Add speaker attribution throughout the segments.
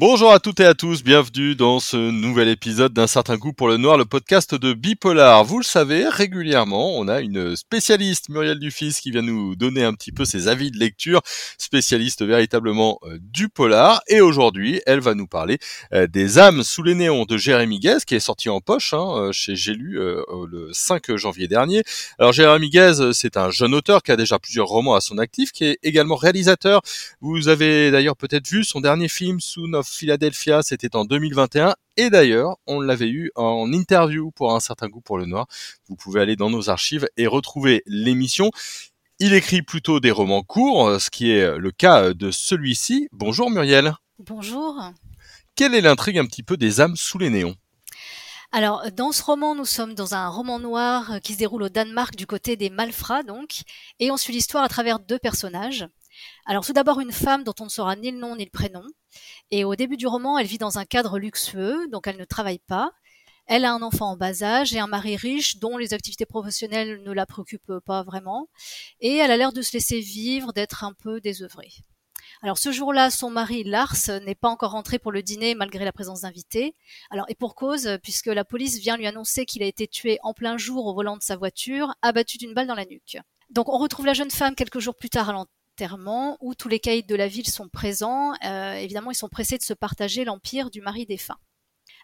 Speaker 1: Bonjour à toutes et à tous, bienvenue dans ce nouvel épisode d'un certain goût pour le noir, le podcast de Bipolar. Vous le savez, régulièrement, on a une spécialiste, Muriel Dufis, qui vient nous donner un petit peu ses avis de lecture, spécialiste véritablement euh, du polar. Et aujourd'hui, elle va nous parler euh, des âmes sous les néons de Jérémy Guez, qui est sorti en poche hein, euh, chez J'ai lu le 5 janvier dernier. Alors Jérémy Guez, c'est un jeune auteur qui a déjà plusieurs romans à son actif, qui est également réalisateur. Vous avez d'ailleurs peut-être vu son dernier film, Soon of Philadelphia, c'était en 2021. Et d'ailleurs, on l'avait eu en interview pour un certain goût pour le noir. Vous pouvez aller dans nos archives et retrouver l'émission. Il écrit plutôt des romans courts, ce qui est le cas de celui-ci. Bonjour Muriel.
Speaker 2: Bonjour.
Speaker 1: Quelle est l'intrigue un petit peu des âmes sous les néons?
Speaker 2: Alors, dans ce roman, nous sommes dans un roman noir qui se déroule au Danemark du côté des Malfrats, donc, et on suit l'histoire à travers deux personnages. Alors tout d'abord une femme dont on ne saura ni le nom ni le prénom. Et au début du roman, elle vit dans un cadre luxueux, donc elle ne travaille pas. Elle a un enfant en bas âge et un mari riche dont les activités professionnelles ne la préoccupent pas vraiment. Et elle a l'air de se laisser vivre, d'être un peu désœuvrée. Alors ce jour-là, son mari Lars n'est pas encore rentré pour le dîner malgré la présence d'invités. Alors et pour cause, puisque la police vient lui annoncer qu'il a été tué en plein jour au volant de sa voiture, abattu d'une balle dans la nuque. Donc on retrouve la jeune femme quelques jours plus tard où tous les caïds de la ville sont présents. Euh, évidemment, ils sont pressés de se partager l'empire du mari défunt.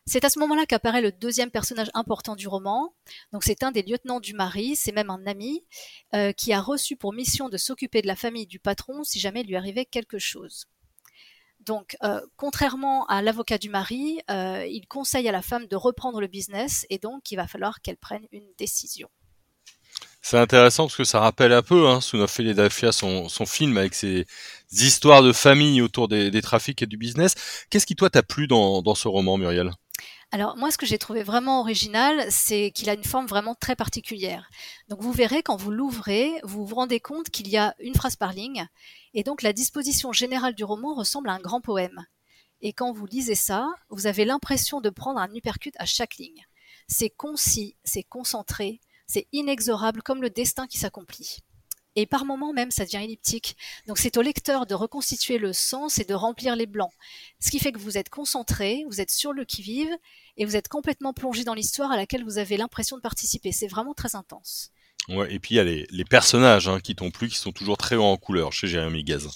Speaker 2: C'est à ce moment-là qu'apparaît le deuxième personnage important du roman. Donc c'est un des lieutenants du mari, c'est même un ami, euh, qui a reçu pour mission de s'occuper de la famille du patron si jamais lui arrivait quelque chose. Donc, euh, contrairement à l'avocat du mari, il conseille à la femme de reprendre le business et donc il va falloir qu'elle prenne une décision.
Speaker 1: C'est intéressant parce que ça rappelle un peu, hein, Son Philadelphia, son, son film avec ses histoires de famille autour des, trafics et du business. Qu'est-ce qui toi t'a plu dans, dans ce roman, Muriel?
Speaker 2: Alors moi, ce que j'ai trouvé vraiment original, c'est qu'il a une forme vraiment très particulière. Donc vous verrez, quand vous l'ouvrez, vous vous rendez compte qu'il y a une phrase par ligne, et donc la disposition générale du roman ressemble à un grand poème. Et quand vous lisez ça, vous avez l'impression de prendre un uppercut à chaque ligne. C'est concis, c'est concentré, c'est inexorable comme le destin qui s'accomplit. Et par moments même, ça devient elliptique. Donc c'est au lecteur de reconstituer le sens et de remplir les blancs. Ce qui fait que vous êtes concentré, vous êtes sur le qui-vive, et vous êtes complètement plongé dans l'histoire à laquelle vous avez l'impression de participer. C'est vraiment très intense.
Speaker 1: Ouais, et puis il y a les, personnages hein, qui t'ont plu, qui sont toujours très hauts en couleur chez Jérémy Gaz.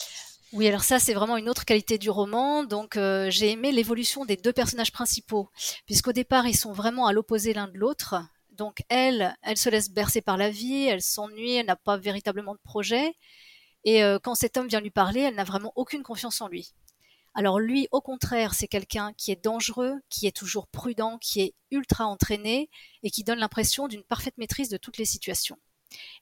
Speaker 2: Oui, alors ça c'est vraiment une autre qualité du roman. Donc euh, j'ai aimé l'évolution des deux personnages principaux, puisqu'au départ ils sont vraiment à l'opposé l'un de l'autre. Donc elle, elle se laisse bercer par la vie, elle s'ennuie, elle n'a pas véritablement de projet. Et euh, quand cet homme vient lui parler, elle n'a vraiment aucune confiance en lui. Alors lui, au contraire, c'est quelqu'un qui est dangereux, qui est toujours prudent, qui est ultra entraîné et qui donne l'impression d'une parfaite maîtrise de toutes les situations.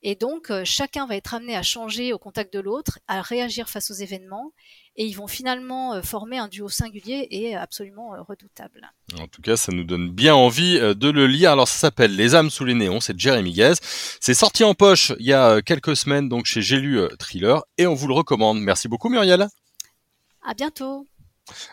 Speaker 2: Et donc, euh, chacun va être amené à changer au contact de l'autre, à réagir face aux événements, et ils vont finalement euh, former un duo singulier et absolument euh, redoutable.
Speaker 1: En tout cas, ça nous donne bien envie de le lire. Alors, ça s'appelle Les âmes sous les néons, c'est Jeremy Guez. C'est sorti en poche il y a quelques semaines, donc chez J'ai lu Thriller, et on vous le recommande. Merci beaucoup, Muriel.
Speaker 2: À bientôt.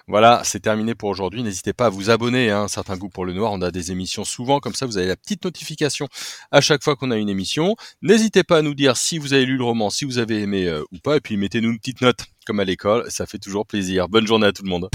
Speaker 1: Voilà, c'est terminé pour aujourd'hui. N'hésitez pas à vous abonner. Hein, un certain goût pour le noir. On a des émissions souvent, comme ça vous avez la petite notification à chaque fois qu'on a une émission. N'hésitez pas à nous dire si vous avez lu le roman, si vous avez aimé euh, ou pas, et puis mettez-nous une petite note comme à l'école. Ça fait toujours plaisir. Bonne journée à tout le monde.